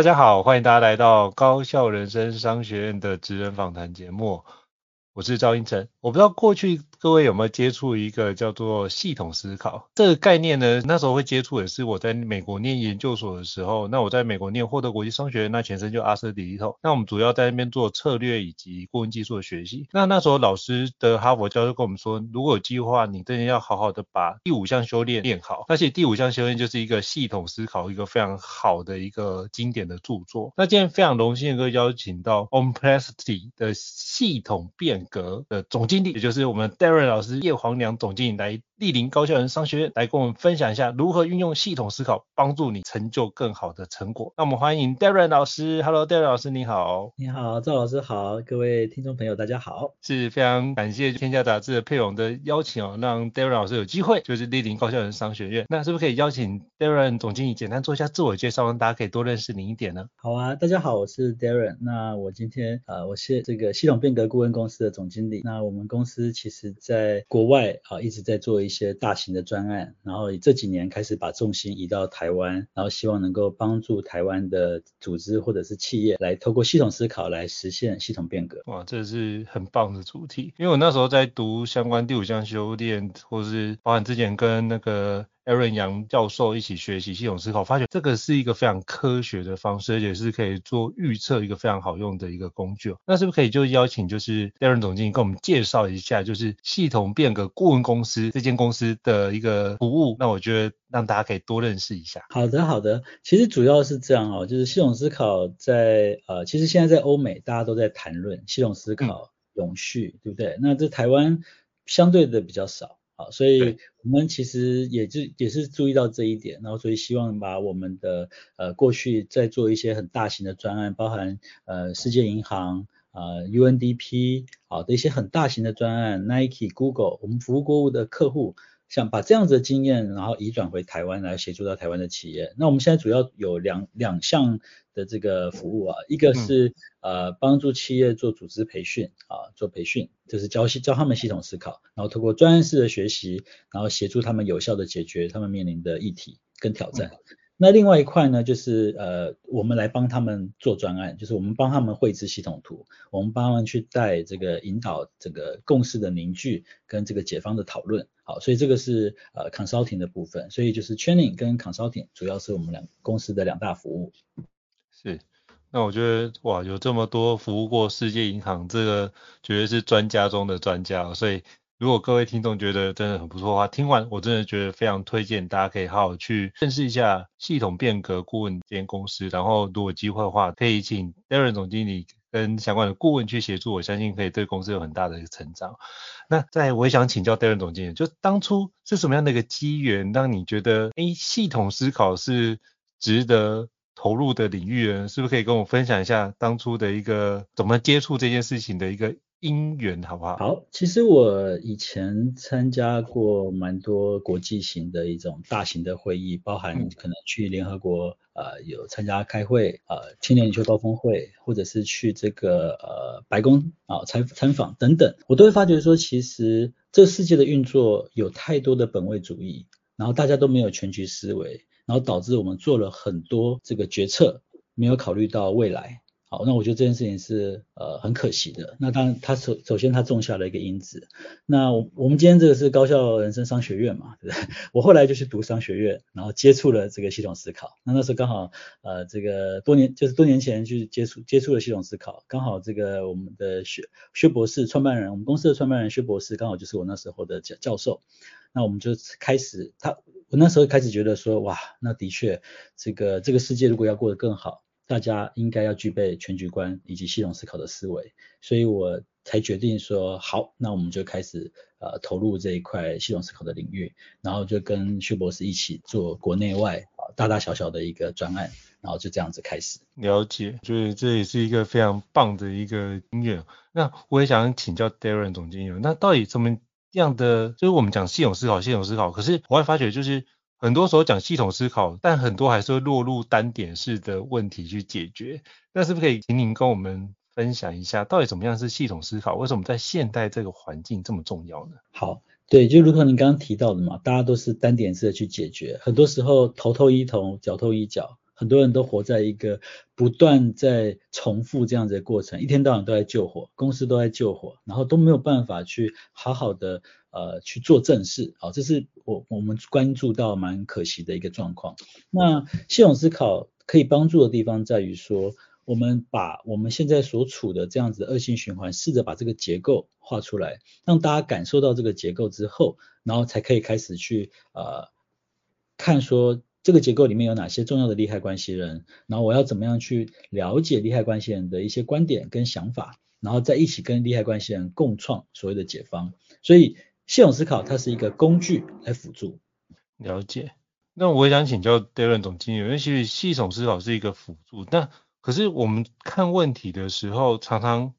大家好，欢迎大家来到高校人生商学院的职人访谈节目，我是赵英成。我不知道过去各位有没有接触一个叫做系统思考这个概念呢？那时候会接触也是我在美国念研究所的时候。那我在美国念获得国际商学院，那前身就阿瑟迪利头。那我们主要在那边做策略以及顾问技术的学习。那那时候老师的哈佛教授跟我们说，如果有机会的话，你真的要好好的把第五项修炼练好。而且第五项修炼就是一个系统思考，一个非常好的一个经典的著作。那今天非常荣幸的邀请到 Omplexity 的系统变革的总经理，也就是我们。Darren 老师叶黄良总经理来莅临高校人商学院，来跟我们分享一下如何运用系统思考，帮助你成就更好的成果。那我们欢迎 Darren 老师。Hello，Darren 老师，你好。你好，赵老师好，各位听众朋友，大家好。是非常感谢天下杂志的佩蓉的邀请哦，让 Darren 老师有机会就是莅临高校人商学院。那是不是可以邀请 Darren 总经理简单做一下自我介绍，让大家可以多认识您一点呢？好啊，大家好，我是 Darren。那我今天呃，我是这个系统变革顾问公司的总经理。那我们公司其实在国外啊，一直在做一一些大型的专案，然后这几年开始把重心移到台湾，然后希望能够帮助台湾的组织或者是企业来透过系统思考来实现系统变革。哇，这是很棒的主题，因为我那时候在读相关第五项修炼，或是包含之前跟那个。Aaron 杨教授一起学习系统思考，发现这个是一个非常科学的方式，而且是可以做预测一个非常好用的一个工具。那是不是可以就邀请就是 Darren 总经理跟我们介绍一下，就是系统变革顾问公司这间公司的一个服务？那我觉得让大家可以多认识一下。好的，好的。其实主要是这样哦，就是系统思考在呃，其实现在在欧美大家都在谈论系统思考、永续，对不对？那这台湾相对的比较少。好，所以我们其实也就也是注意到这一点，然后所以希望把我们的呃过去在做一些很大型的专案，包含呃世界银行啊、呃、UNDP 好的一些很大型的专案，Nike、Google，我们服务过的客户。想把这样子的经验，然后移转回台湾来协助到台湾的企业。那我们现在主要有两两项的这个服务啊，一个是呃帮助企业做组织培训啊，做培训，就是教教他们系统思考，然后通过专业式的学习，然后协助他们有效的解决他们面临的议题跟挑战。那另外一块呢，就是呃，我们来帮他们做专案，就是我们帮他们绘制系统图，我们帮他们去带这个引导这个共识的凝聚跟这个解方的讨论。好，所以这个是呃 consulting 的部分，所以就是 training 跟 consulting 主要是我们两公司的两大服务。是，那我觉得哇，有这么多服务过世界银行，这个绝对是专家中的专家，所以。如果各位听众觉得真的很不错的话，听完我真的觉得非常推荐，大家可以好好去认识一下系统变革顾问这间公司。然后，如果机会的话，可以请 Darren 总经理跟相关的顾问去协助，我相信可以对公司有很大的一个成长。那在我也想请教 Darren 总经理，就当初是什么样的一个机缘，让你觉得诶系统思考是值得投入的领域呢？是不是可以跟我分享一下当初的一个怎么接触这件事情的一个因缘，好不好？好，其实我以前参加过蛮多国际型的一种大型的会议，包含可能去联合国呃有参加开会，呃青年领袖高峰会，或者是去这个呃白宫啊参参访等等，我都会发觉说，其实这个世界的运作有太多的本位主义，然后大家都没有全局思维，然后导致我们做了很多这个决策，没有考虑到未来。好，那我觉得这件事情是呃很可惜的。那当然，他首首先他种下了一个因子。那我我们今天这个是高校人生商学院嘛，对不对？我后来就去读商学院，然后接触了这个系统思考。那那时候刚好呃这个多年就是多年前去接触接触了系统思考，刚好这个我们的薛薛博士创办人，我们公司的创办人薛博士刚好就是我那时候的教教授。那我们就开始他我那时候开始觉得说哇，那的确这个这个世界如果要过得更好。大家应该要具备全局观以及系统思考的思维，所以我才决定说好，那我们就开始呃投入这一块系统思考的领域，然后就跟薛博士一起做国内外大大小小的一个专案，然后就这样子开始。了解，所以这也是一个非常棒的一个经验。那我也想请教 Darren 总经理，那到底怎么这样的，就是我们讲系统思考，系统思考，可是我会发觉就是。很多时候讲系统思考，但很多还是会落入单点式的问题去解决。那是不是可以请您跟我们分享一下，到底怎么样是系统思考？为什么在现代这个环境这么重要呢？好，对，就如同您刚刚提到的嘛，大家都是单点式的去解决，很多时候头头一头，脚头一脚。很多人都活在一个不断在重复这样子的过程，一天到晚都在救火，公司都在救火，然后都没有办法去好好的呃去做正事，好，这是我我们关注到蛮可惜的一个状况。那系统思考可以帮助的地方在于说，我们把我们现在所处的这样子的恶性循环，试着把这个结构画出来，让大家感受到这个结构之后，然后才可以开始去呃看说。这个结构里面有哪些重要的利害关系人？然后我要怎么样去了解利害关系人的一些观点跟想法，然后再一起跟利害关系人共创所谓的解方。所以系统思考它是一个工具来辅助。了解。那我也想请教 Darren 总经理，因为其实系统思考是一个辅助，但可是我们看问题的时候，常常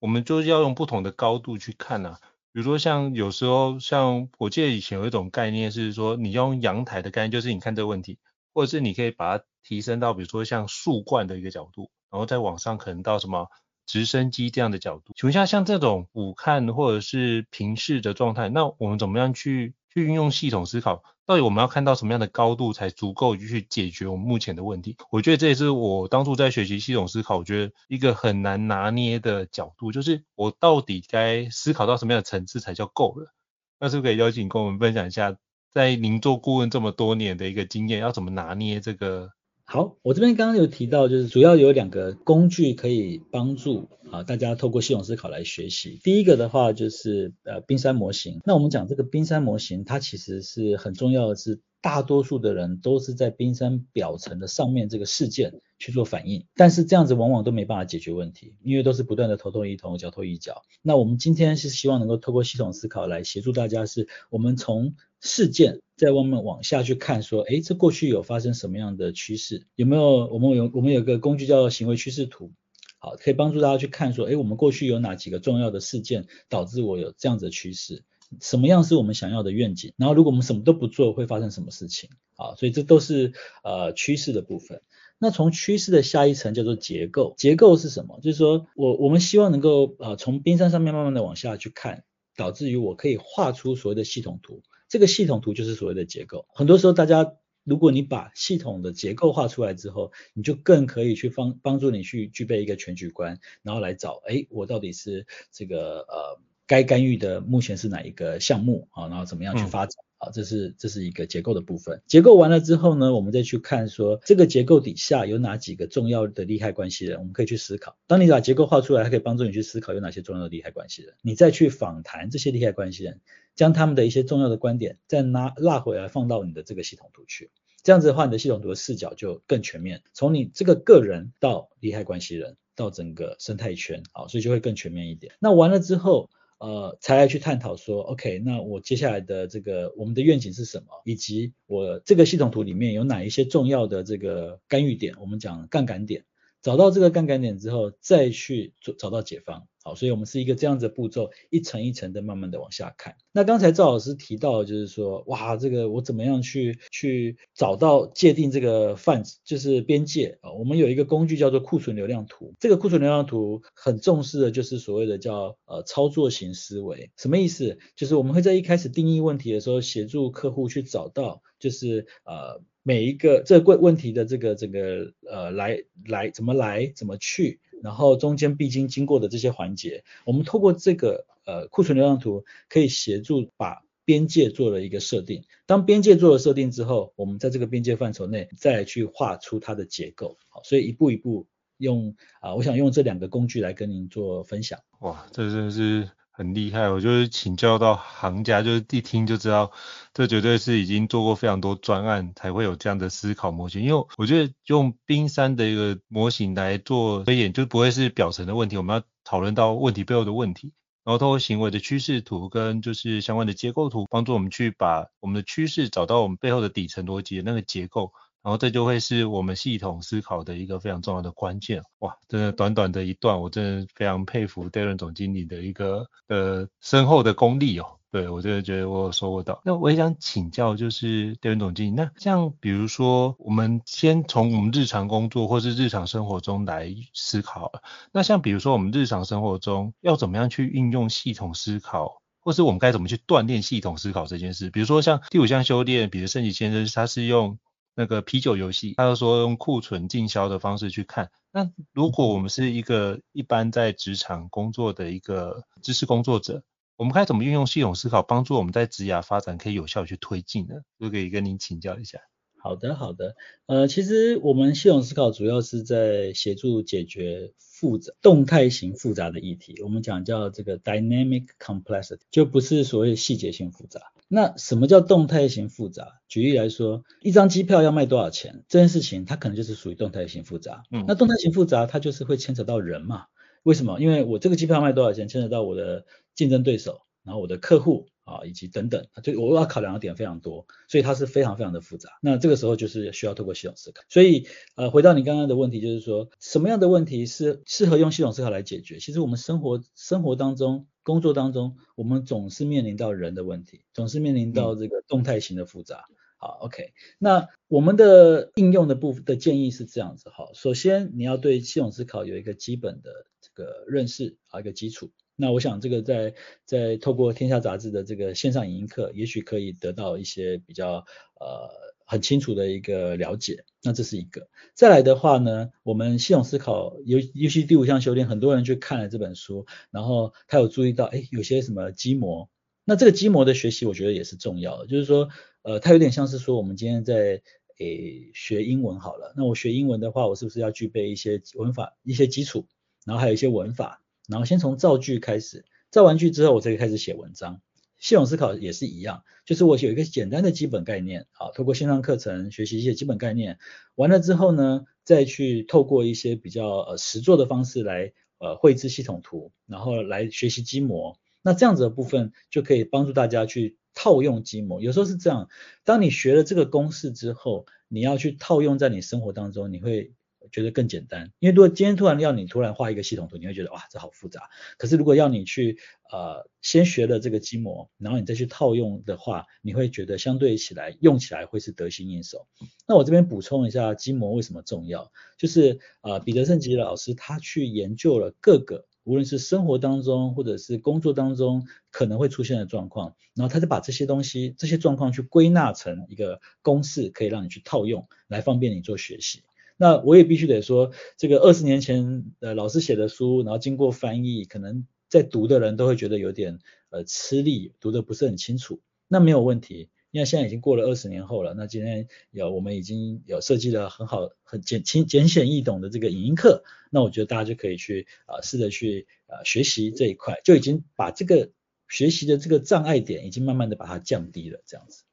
我们就是要用不同的高度去看啊。比如说像有时候像我记得以前有一种概念是说，你用阳台的概念，就是你看这个问题，或者是你可以把它提升到比如说像树冠的一个角度，然后再往上可能到什么直升机这样的角度。请问一下，像这种俯瞰或者是平视的状态，那我们怎么样去去运用系统思考？到底我们要看到什么样的高度才足够去解决我们目前的问题？我觉得这也是我当初在学习系统思考，我觉得一个很难拿捏的角度，就是我到底该思考到什么样的层次才叫够了？那是不是可以邀请跟我们分享一下，在您做顾问这么多年的一个经验，要怎么拿捏这个？好，我这边刚刚有提到，就是主要有两个工具可以帮助啊大家透过系统思考来学习。第一个的话就是呃冰山模型。那我们讲这个冰山模型，它其实是很重要的是，大多数的人都是在冰山表层的上面这个事件去做反应，但是这样子往往都没办法解决问题，因为都是不断的头痛一头，脚痛一脚。那我们今天是希望能够透过系统思考来协助大家，是我们从事件。再往们往下去看，说，诶，这过去有发生什么样的趋势？有没有？我们有我们有个工具叫行为趋势图，好，可以帮助大家去看，说，诶，我们过去有哪几个重要的事件导致我有这样子的趋势？什么样是我们想要的愿景？然后，如果我们什么都不做，会发生什么事情？好，所以这都是呃趋势的部分。那从趋势的下一层叫做结构，结构是什么？就是说我我们希望能够呃从冰山上面慢慢的往下去看，导致于我可以画出所谓的系统图。这个系统图就是所谓的结构。很多时候，大家如果你把系统的结构画出来之后，你就更可以去帮帮助你去具备一个全局观，然后来找，哎，我到底是这个呃该干预的目前是哪一个项目啊？然后怎么样去发展？啊，这是这是一个结构的部分。结构完了之后呢，我们再去看说这个结构底下有哪几个重要的利害关系人，我们可以去思考。当你把结构画出来，它可以帮助你去思考有哪些重要的利害关系人，你再去访谈这些利害关系人，将他们的一些重要的观点再拉拉回来放到你的这个系统图去。这样子的话，你的系统图的视角就更全面，从你这个个人到利害关系人到整个生态圈，好，所以就会更全面一点。那完了之后。呃，才来去探讨说，OK，那我接下来的这个我们的愿景是什么，以及我这个系统图里面有哪一些重要的这个干预点，我们讲杠杆点，找到这个杠杆点之后，再去做找到解方。好，所以我们是一个这样子步骤，一层一层的慢慢的往下看。那刚才赵老师提到就是说，哇，这个我怎么样去去找到界定这个范，就是边界啊？我们有一个工具叫做库存流量图，这个库存流量图很重视的就是所谓的叫呃操作型思维。什么意思？就是我们会在一开始定义问题的时候，协助客户去找到，就是呃每一个这个问题的这个这个呃来来怎么来怎么去。然后中间必经经过的这些环节，我们透过这个呃库存流量图，可以协助把边界做了一个设定。当边界做了设定之后，我们在这个边界范畴内再去画出它的结构。好，所以一步一步用啊，我想用这两个工具来跟您做分享。哇，这真是。很厉害，我就是请教到行家，就是一听就知道，这绝对是已经做过非常多专案才会有这样的思考模型。因为我觉得用冰山的一个模型来做推演，就不会是表层的问题，我们要讨论到问题背后的问题，然后通过行为的趋势图跟就是相关的结构图，帮助我们去把我们的趋势找到我们背后的底层逻辑那个结构。然后这就会是我们系统思考的一个非常重要的关键。哇，真的短短的一段，我真的非常佩服 Darren 总经理的一个呃深厚的功力哦。对，我真的觉得我有收获到。那我也想请教，就是戴伦总经理，那像比如说，我们先从我们日常工作或是日常生活中来思考。那像比如说我们日常生活中要怎么样去运用系统思考，或是我们该怎么去锻炼系统思考这件事？比如说像第五项修炼，比如圣吉先生他是用。那个啤酒游戏，他就说用库存进销的方式去看。那如果我们是一个一般在职场工作的一个知识工作者，我们该怎么运用系统思考，帮助我们在职涯发展可以有效去推进呢？就可以跟您请教一下。好的，好的。呃，其实我们系统思考主要是在协助解决复杂、动态型复杂的议题。我们讲叫这个 dynamic complexity，就不是所谓细节性复杂。那什么叫动态型复杂？举例来说，一张机票要卖多少钱这件事情，它可能就是属于动态型复杂。嗯，那动态型复杂，它就是会牵扯到人嘛？为什么？因为我这个机票卖多少钱，牵扯到我的竞争对手，然后我的客户啊，以及等等，就我要考量的点非常多，所以它是非常非常的复杂。那这个时候就是需要透过系统思考。所以呃，回到你刚刚的问题，就是说什么样的问题是适合用系统思考来解决？其实我们生活生活当中。工作当中，我们总是面临到人的问题，总是面临到这个动态型的复杂。嗯、好，OK，那我们的应用的部分的建议是这样子。好，首先你要对系统思考有一个基本的这个认识啊，一个基础。那我想这个在在透过天下杂志的这个线上影音课，也许可以得到一些比较呃。很清楚的一个了解，那这是一个。再来的话呢，我们系统思考，尤尤其第五项修炼，很多人去看了这本书，然后他有注意到，哎，有些什么基模，那这个基模的学习，我觉得也是重要的。就是说，呃，它有点像是说，我们今天在诶学英文好了，那我学英文的话，我是不是要具备一些文法、一些基础，然后还有一些文法，然后先从造句开始，造完句之后，我才可以开始写文章。系统思考也是一样，就是我有一个简单的基本概念，好，透过线上课程学习一些基本概念，完了之后呢，再去透过一些比较呃实作的方式来呃绘制系统图，然后来学习基模，那这样子的部分就可以帮助大家去套用基模。有时候是这样，当你学了这个公式之后，你要去套用在你生活当中，你会。觉得更简单，因为如果今天突然要你突然画一个系统图，你会觉得哇，这好复杂。可是如果要你去呃先学了这个基模，然后你再去套用的话，你会觉得相对起来用起来会是得心应手。那我这边补充一下基模为什么重要，就是呃彼得圣吉老师他去研究了各个无论是生活当中或者是工作当中可能会出现的状况，然后他就把这些东西这些状况去归纳成一个公式，可以让你去套用，来方便你做学习。那我也必须得说，这个二十年前呃老师写的书，然后经过翻译，可能在读的人都会觉得有点呃吃力，读得不是很清楚。那没有问题，因为现在已经过了二十年后了。那今天有我们已经有设计了很好、很简清、简显易懂的这个影音课，那我觉得大家就可以去啊、试着去啊、呃、学习这一块，就已经把这个学习的这个障碍点已经慢慢的把它降低了，这样子。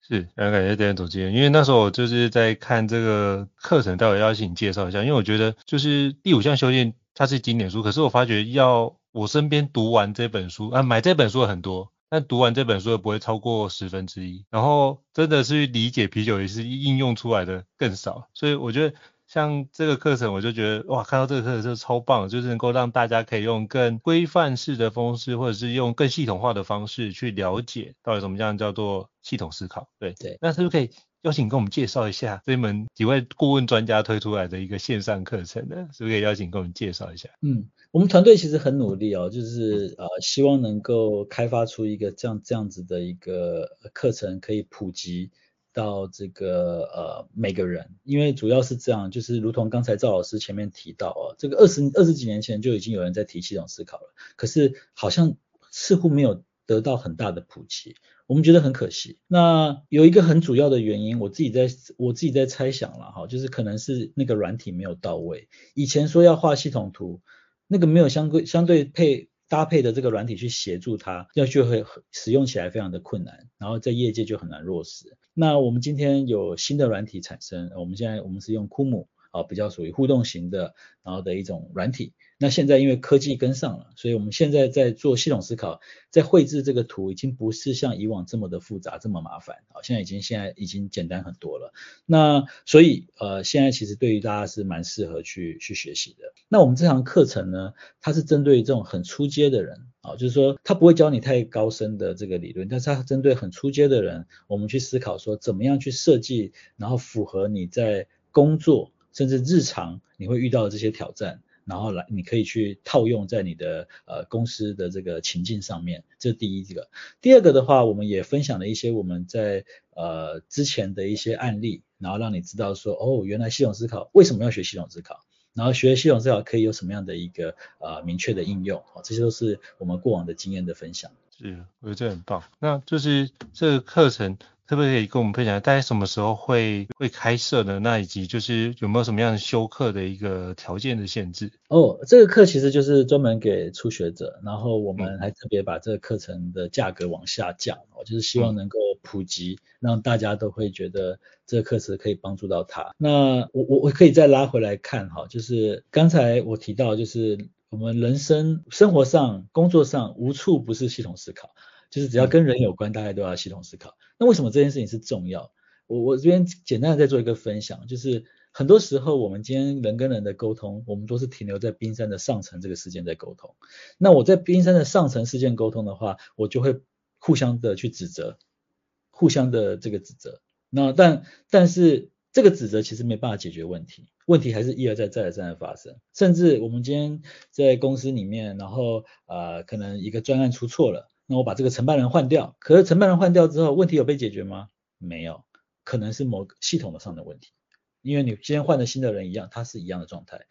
是，非常感谢 Darren 总监，因为那时候我就是在看这个课程，待会要请你介绍一下，因为我觉得就是第五项修炼它是经典书，可是我发觉要我身边读完这本书啊，买这本书的很多，但读完这本书也不会超过十分之一，然后真的是理解啤酒也是应用出来的更少，所以我觉得像这个课程，我就觉得哇，看到这个课程就超棒，就是能够让大家可以用更规范式的方式，或者是用更系统化的方式去了解到底什么样叫做系统思考。对对，那是不是可以？邀请跟我们介绍一下这门几位顾问专家推出来的一个线上课程呢？是不是可以邀请跟我们介绍一下？嗯，我们团队其实很努力哦，就是呃希望能够开发出一个这样这样子的一个课程，可以普及到这个呃每个人。因为主要是这样，就是如同刚才赵老师前面提到哦，这个二十二十几年前就已经有人在提系统思考了，可是好像似乎没有得到很大的普及。我们觉得很可惜。那有一个很主要的原因，我自己在我自己在猜想了哈，就是可能是那个软体没有到位。以前说要画系统图，那个没有相对相对配搭配的这个软体去协助它，要就会使用起来非常的困难，然后在业界就很难落实。那我们今天有新的软体产生，我们现在我们是用库姆啊，比较属于互动型的，然后的一种软体。那现在因为科技跟上了，所以我们现在在做系统思考，在绘制这个图已经不是像以往这么的复杂，这么麻烦啊，现在已经现在已经简单很多了。那所以呃，现在其实对于大家是蛮适合去去学习的。那我们这堂课程呢，它是针对这种很初阶的人啊，就是说它不会教你太高深的这个理论，但是它针对很初阶的人，我们去思考说怎么样去设计，然后符合你在工作甚至日常你会遇到的这些挑战。然后来，你可以去套用在你的呃公司的这个情境上面，这是第一个。第二个的话，我们也分享了一些我们在呃之前的一些案例，然后让你知道说，哦，原来系统思考为什么要学系统思考，然后学系统思考可以有什么样的一个呃明确的应用，哦，这些都是我们过往的经验的分享。是，我觉得这很棒。那就是这个课程。可不可以跟我们分享，大概什么时候会会开设呢？那以及就是有没有什么样的修课的一个条件的限制？哦，这个课其实就是专门给初学者，然后我们还特别把这个课程的价格往下降，哦，就是希望能够普及，让大家都会觉得这个课程可以帮助到他。那我我我可以再拉回来看哈，就是刚才我提到，就是我们人生生活上、工作上无处不是系统思考。就是只要跟人有关，大家都要系统思考。那为什么这件事情是重要？我我这边简单的再做一个分享，就是很多时候我们今天人跟人的沟通，我们都是停留在冰山的上层这个事件在沟通。那我在冰山的上层事件沟通的话，我就会互相的去指责，互相的这个指责。那但但是这个指责其实没办法解决问题，问题还是一而再再而三的发生。甚至我们今天在公司里面，然后呃可能一个专案出错了。那我把这个承办人换掉，可是承办人换掉之后，问题有被解决吗？没有，可能是某个系统的上的问题，因为你今天换了新的人一样，他是一样的状态。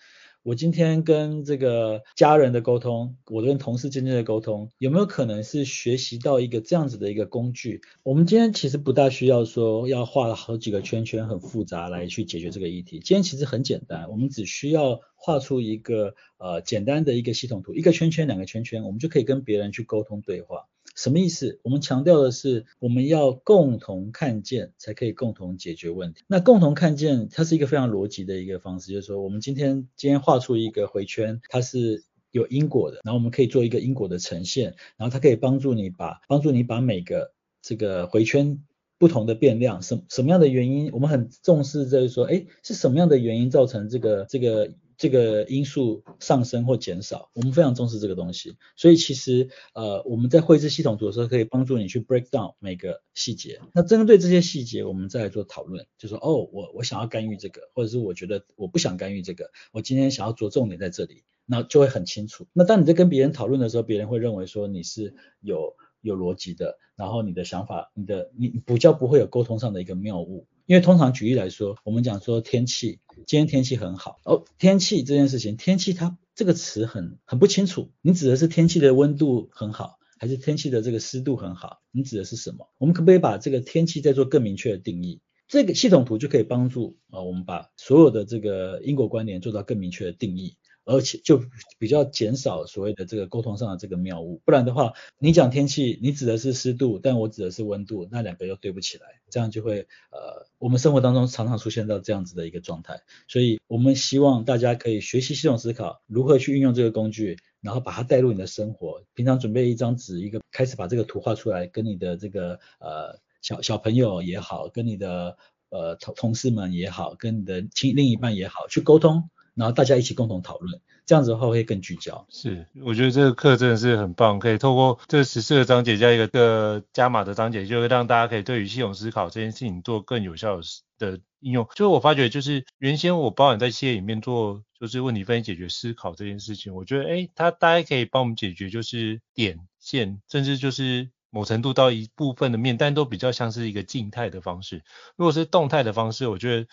我今天跟这个家人的沟通，我跟同事之间的沟通，有没有可能是学习到一个这样子的一个工具？我们今天其实不大需要说要画了好几个圈圈，很复杂来去解决这个议题。今天其实很简单，我们只需要画出一个呃简单的一个系统图，一个圈圈，两个圈圈，我们就可以跟别人去沟通对话。什么意思？我们强调的是，我们要共同看见，才可以共同解决问题。那共同看见，它是一个非常逻辑的一个方式，就是说，我们今天今天画出一个回圈，它是有因果的，然后我们可以做一个因果的呈现，然后它可以帮助你把帮助你把每个这个回圈不同的变量，什什么样的原因，我们很重视，就是说，哎，是什么样的原因造成这个这个。这个因素上升或减少，我们非常重视这个东西。所以其实呃我们在绘制系统图的时候，可以帮助你去 break down 每个细节。那针对这些细节，我们再来做讨论，就说哦，我我想要干预这个，或者是我觉得我不想干预这个，我今天想要着重点在这里，那就会很清楚。那当你在跟别人讨论的时候，别人会认为说你是有有逻辑的，然后你的想法，你的你比较不会有沟通上的一个谬误。因为通常举例来说，我们讲说天气，今天天气很好哦。天气这件事情，天气它这个词很很不清楚，你指的是天气的温度很好，还是天气的这个湿度很好？你指的是什么？我们可不可以把这个天气再做更明确的定义？这个系统图就可以帮助啊，我们把所有的这个因果关联做到更明确的定义。而且就比较减少所谓的这个沟通上的这个谬误，不然的话，你讲天气，你指的是湿度，但我指的是温度，那两个又对不起来，这样就会呃，我们生活当中常常出现到这样子的一个状态，所以我们希望大家可以学习系统思考，如何去运用这个工具，然后把它带入你的生活，平常准备一张纸，一个开始把这个图画出来，跟你的这个呃小小朋友也好，跟你的呃同同事们也好，跟你的亲另一半也好去沟通，然后大家一起共同讨论。这样子的话会更聚焦。是，我觉得这个课真的是很棒，可以透过这十四个章节加一个个加码的章节，就会让大家可以对于系统思考这件事情做更有效的应用。就是我发觉，就是原先我包含在企业里面做就是问题分析解决思考这件事情，我觉得诶，它大概可以帮我们解决就是点线，甚至就是某程度到一部分的面，但都比较像是一个静态的方式。如果是动态的方式，我觉得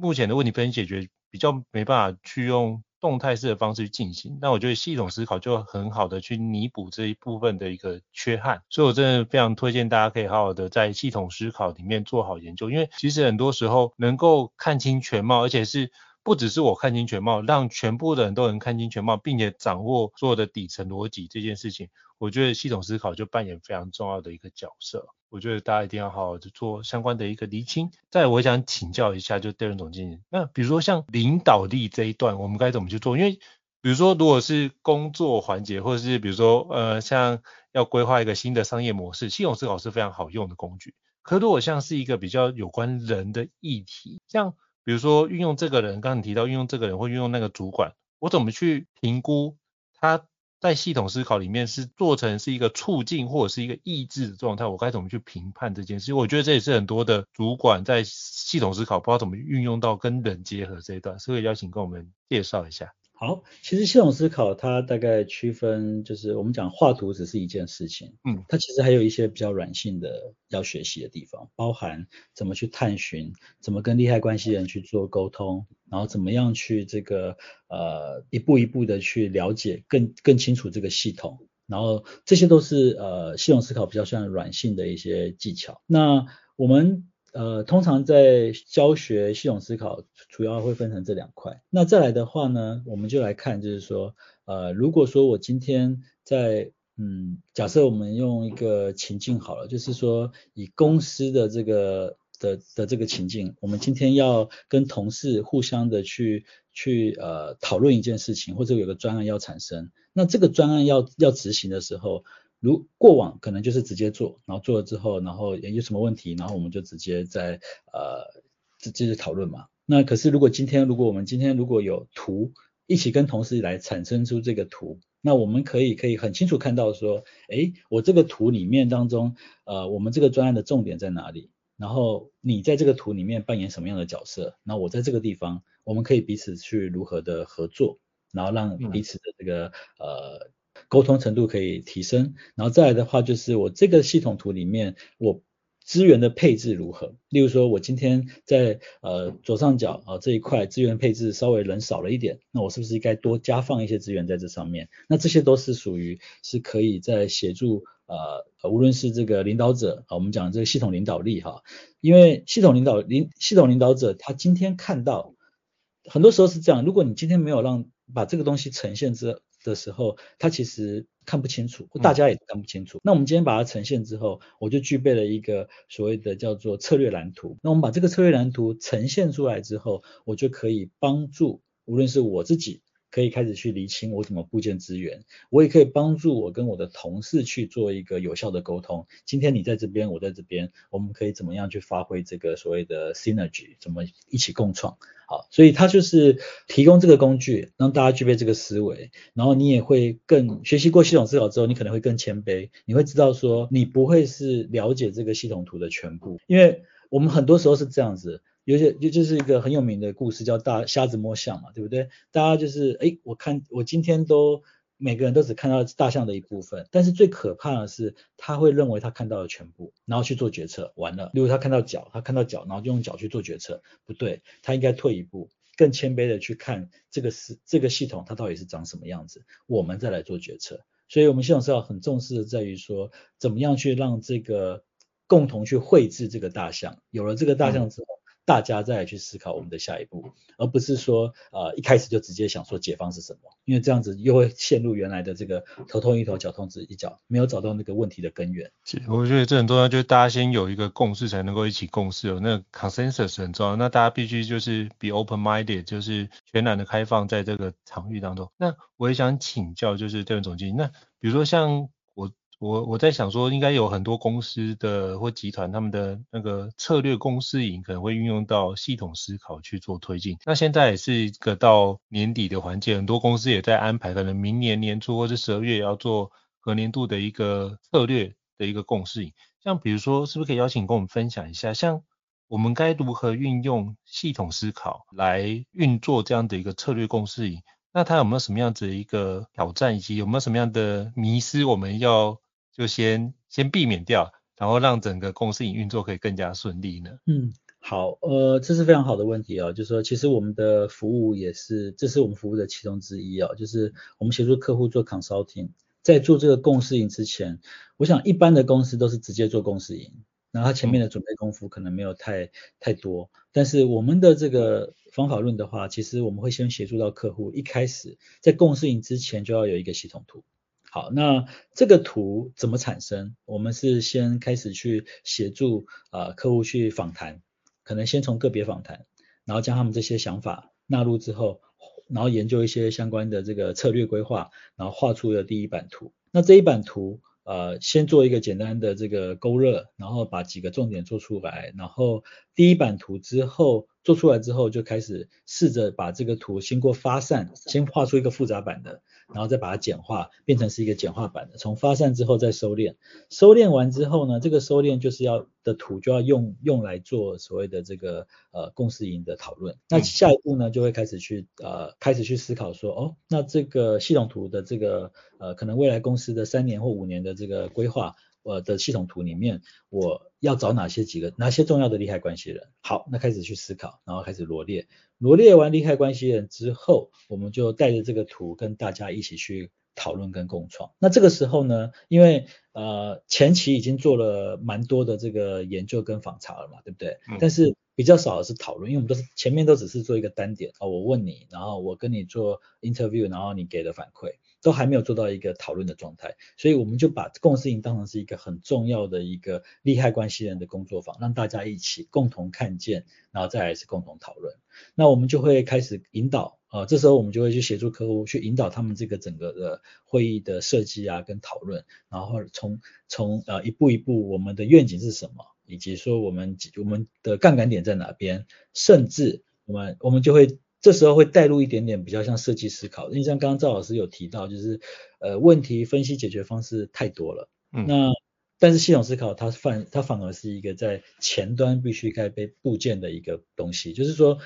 目前的问题分析解决比较没办法去用。动态式的方式去进行，那我觉得系统思考就很好的去弥补这一部分的一个缺憾，所以我真的非常推荐大家可以好好的在系统思考里面做好研究，因为其实很多时候能够看清全貌，而且是不只是我看清全貌，让全部的人都能看清全貌，并且掌握所有的底层逻辑这件事情，我觉得系统思考就扮演非常重要的一个角色。我觉得大家一定要好好的做相关的一个厘清。再，我想请教一下，就 Darren 总经理，那比如说像领导力这一段，我们该怎么去做？因为比如说，如果是工作环节，或者是比如说呃，像要规划一个新的商业模式，系统思考是非常好用的工具。可如果像是一个比较有关人的议题，像比如说运用这个人，刚刚提到运用这个人或运用那个主管，我怎么去评估他？在系统思考里面是做成是一个促进或者是一个抑制的状态，我该怎么去评判这件事？我觉得这也是很多的主管在系统思考不知道怎么运用到跟人结合这一段，所以邀请跟我们介绍一下。好，其实系统思考它大概区分，就是我们讲画图只是一件事情，嗯，它其实还有一些比较软性的要学习的地方，包含怎么去探寻，怎么跟利害关系人去做沟通，然后怎么样去这个呃一步一步的去了解更更清楚这个系统，然后这些都是呃系统思考比较算软性的一些技巧。那我们。呃，通常在教学系统思考，主要会分成这两块。那再来的话呢，我们就来看，就是说，呃，如果说我今天在，嗯，假设我们用一个情境好了，就是说以公司的这个的的这个情境，我们今天要跟同事互相的去去呃讨论一件事情，或者有个专案要产生，那这个专案要要执行的时候。如过往可能就是直接做，然后做了之后，然后有什么问题，然后我们就直接在呃直接讨论嘛。那可是如果今天如果我们今天如果有图一起跟同事来产生出这个图，那我们可以可以很清楚看到说，诶，我这个图里面当中，呃，我们这个专案的重点在哪里？然后你在这个图里面扮演什么样的角色？那我在这个地方，我们可以彼此去如何的合作，然后让彼此的这个、嗯、呃。沟通程度可以提升，然后再来的话就是我这个系统图里面我资源的配置如何？例如说我今天在呃左上角啊这一块资源配置稍微人少了一点，那我是不是应该多加放一些资源在这上面？那这些都是属于是可以在协助呃无论是这个领导者啊，我们讲这个系统领导力哈，因为系统领导领系统领导者他今天看到很多时候是这样，如果你今天没有让把这个东西呈现之的时候，他其实看不清楚，大家也看不清楚。嗯。那我们今天把它呈现之后，我就具备了一个所谓的叫做策略蓝图。那我们把这个策略蓝图呈现出来之后，我就可以帮助，无论是我自己。可以开始去厘清我怎么布建资源，我也可以帮助我跟我的同事去做一个有效的沟通。今天你在这边，我在这边，我们可以怎么样去发挥这个所谓的 synergy，怎么一起共创？好，所以它就是提供这个工具，让大家具备这个思维，然后你也会更学习过系统思考之后，你可能会更谦卑，你会知道说你不会是了解这个系统图的全部，因为我们很多时候是这样子。有些就就是一个很有名的故事，叫大瞎子摸象嘛，对不对？大家就是哎，我看我今天都每个人都只看到大象的一部分，但是最可怕的是他会认为他看到了全部，然后去做决策，完了。例如他看到脚，他看到脚，然后就用脚去做决策，不对，他应该退一步，更谦卑的去看这个是这个系统它到底是长什么样子，我们再来做决策。所以，我们系统是要很重视的，在于说怎么样去让这个共同去绘制这个大象，有了这个大象之后。大家再去思考我们的下一步，而不是说呃一开始就直接想说解方是什么，因为这样子又会陷入原来的这个头痛医头，脚痛治一脚，没有找到那个问题的根源。我觉得这很重要，就是大家先有一个共识，才能够一起共事，哦那 consensus 很重要。那大家必须就是 be open minded，就是全然的开放在这个场域当中。那我也想请教，就是这位总经理，那比如说像我我在想说，应该有很多公司的或集团，他们的那个策略公司营可能会运用到系统思考去做推进。那现在也是一个到年底的环节，很多公司也在安排，可能明年年初或者十二月要做合年度的一个策略的一个共识营。像比如说，是不是可以邀请跟我们分享一下，像我们该如何运用系统思考来运作这样的一个策略共识营？那它有没有什么样子的一个挑战，以及有没有什么样的迷思，我们要就先先避免掉，然后让整个公司营运作可以更加顺利呢？嗯，好，呃，这是非常好的问题哦，就是说其实我们的服务也是，这是我们服务的其中之一哦，就是我们协助客户做 consulting，在做这个共识营之前，我想一般的公司都是直接做共识营。那他前面的准备功夫可能没有太太多，但是我们的这个方法论的话，其实我们会先协助到客户，一开始在共识营之前就要有一个系统图。好，那这个图怎么产生？我们是先开始去协助啊、客户去访谈，可能先从个别访谈，然后将他们这些想法纳入之后，然后研究一些相关的这个策略规划，然后画出了第一版图。那这一版图。呃，先做一个简单的这个勾勒，然后把几个重点做出来，然后第一版图之后做出来之后，就开始试着把这个图先过发散，先画出一个复杂版的。然后再把它简化，变成是一个简化版的。从发散之后再收敛，收敛完之后呢，这个收敛就是要的图就要用用来做所谓的这个呃共识营的讨论。那下一步呢，就会开始去呃开始去思考说，哦，那这个系统图的这个呃可能未来公司的三年或五年的这个规划。我的系统图里面，我要找哪些几个哪些重要的利害关系人？好，那开始去思考，然后开始罗列，罗列完利害关系人之后，我们就带着这个图跟大家一起去讨论跟共创。那这个时候呢，因为呃前期已经做了蛮多的这个研究跟访查了嘛，对不对？嗯。但是比较少的是讨论，因为我们都是前面都只是做一个单点哦，我问你，然后我跟你做 interview，然后你给的反馈。都还没有做到一个讨论的状态，所以我们就把共识营当成是一个很重要的一个利害关系人的工作坊，让大家一起共同看见，然后再来是共同讨论。那我们就会开始引导，啊、呃，这时候我们就会去协助客户去引导他们这个整个的会议的设计啊跟讨论，然后从从呃一步一步我们的愿景是什么，以及说我们我们的杠杆点在哪边，甚至我们我们就会。这时候会带入一点点比较像设计思考，因为像刚刚赵老师有提到，就是呃问题分析解决方式太多了，嗯，那但是系统思考它反它反而是一个在前端必须该被部件的一个东西，就是说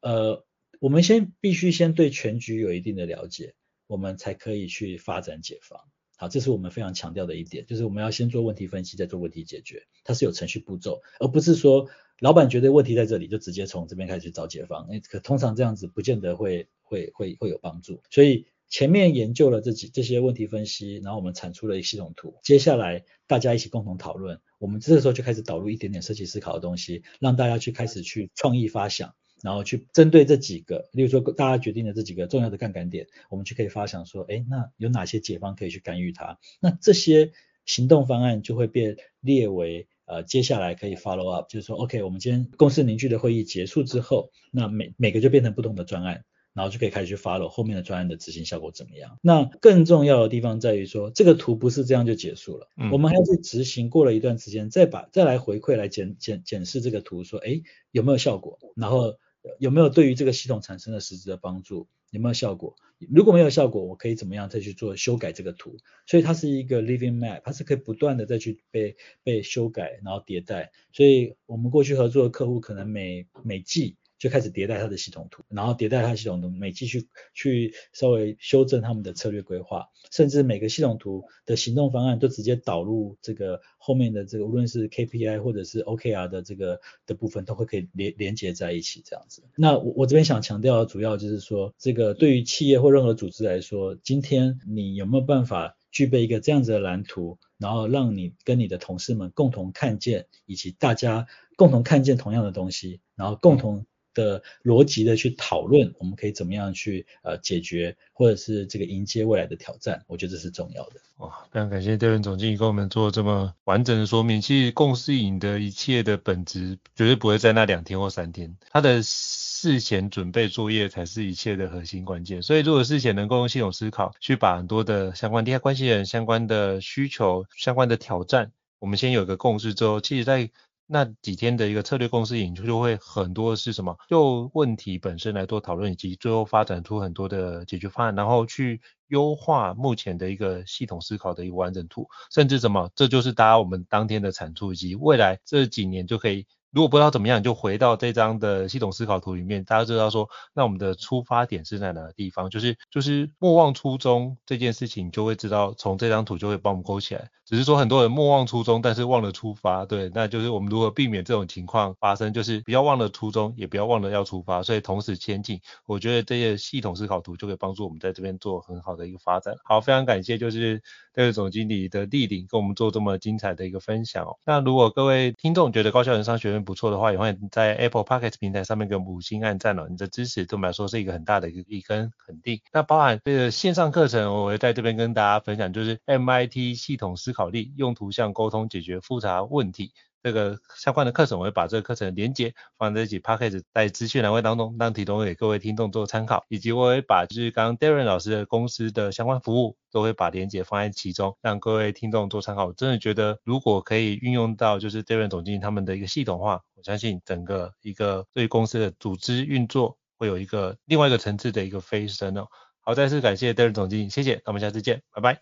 呃我们先必须先对全局有一定的了解，我们才可以去发展解方。好，这是我们非常强调的一点，就是我们要先做问题分析，再做问题解决，它是有程序步骤，而不是说老板觉得问题在这里，就直接从这边开始找解方。那可通常这样子不见得会会会会有帮助。所以前面研究了这几这些问题分析，然后我们产出了一个系统图，接下来大家一起共同讨论，我们这个时候就开始导入一点点设计思考的东西，让大家去开始去创意发想。然后去针对这几个，例如说大家决定的这几个重要的杠杆点，我们就可以发想说，哎，那有哪些解方可以去干预它？那这些行动方案就会被列为呃接下来可以 follow up，就是说，OK，我们今天公司凝聚的会议结束之后，那每每个就变成不同的专案，然后就可以开始去 follow 后面的专案的执行效果怎么样？那更重要的地方在于说，这个图不是这样就结束了，嗯、我们还要去执行，过了一段时间再把再来回馈来检检检视这个图，说，哎，有没有效果？然后。有没有对于这个系统产生了实质的帮助？有没有效果？如果没有效果，我可以怎么样再去做修改这个图？所以它是一个 living map，它是可以不断的再去被被修改，然后迭代。所以我们过去合作的客户可能每每季。就开始迭代它的系统图，然后迭代它系统图，每继续去稍微修正他们的策略规划，甚至每个系统图的行动方案都直接导入这个后面的这个，无论是 KPI 或者是 OKR 的这个的部分，都会可以连连接在一起这样子。那我我这边想强调的主要就是说，这个对于企业或任何组织来说，今天你有没有办法具备一个这样子的蓝图，然后让你跟你的同事们共同看见，以及大家共同看见同样的东西，然后共同。的逻辑的去讨论，我们可以怎么样去呃解决，或者是这个迎接未来的挑战，我觉得这是重要的。哇，非常感谢这位总经理给我们做这么完整的说明。其实共识营的一切的本质绝对不会在那两天或三天，它的事前准备作业才是一切的核心关键。所以如果事前能够用系统思考，去把很多的相关利害关系人、相关的需求、相关的挑战，我们先有个共识之后，其实在那几天的一个策略公司引出就会很多是什么？就问题本身来做讨论，以及最后发展出很多的解决方案，然后去优化目前的一个系统思考的一个完整图，甚至什么？这就是大家我们当天的产出，以及未来这几年就可以。如果不知道怎么样，就回到这张的系统思考图里面，大家知道说，那我们的出发点是在哪个地方？就是就是莫忘初衷这件事情，就会知道从这张图就会帮我们勾起来。只是说很多人莫忘初衷，但是忘了出发，对，那就是我们如何避免这种情况发生，就是不要忘了初衷，也不要忘了要出发，所以同时前进。我觉得这些系统思考图就可以帮助我们在这边做很好的一个发展。好，非常感谢，就是这位总经理的莅临，跟我们做这么精彩的一个分享哦。那如果各位听众觉得高效人商学院不错的话，也欢迎在 Apple p o c k e t 平台上面给我们五星按赞哦。你的支持对我们来说是一个很大的一个一根肯定。那包含这个线上课程，我会在这边跟大家分享，就是 MIT 系统思考力，用图像沟通解决复杂问题。这个相关的课程，我会把这个课程连结放在一起 Podcast 在资讯栏位当中，让提供给各位听众做参考。以及我会把就是刚刚 Darren 老师的公司的相关服务，都会把连接放在其中，让各位听众做参考。我真的觉得，如果可以运用到就是 Darren 总经理他们的一个系统化，我相信整个一个对公司的组织运作会有一个另外一个层次的一个飞升哦。好，再次感谢 Darren 总经理，谢谢，那我们下次见，拜拜。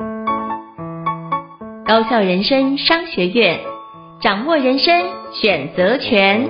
高效人生商学院。掌握人生选择权。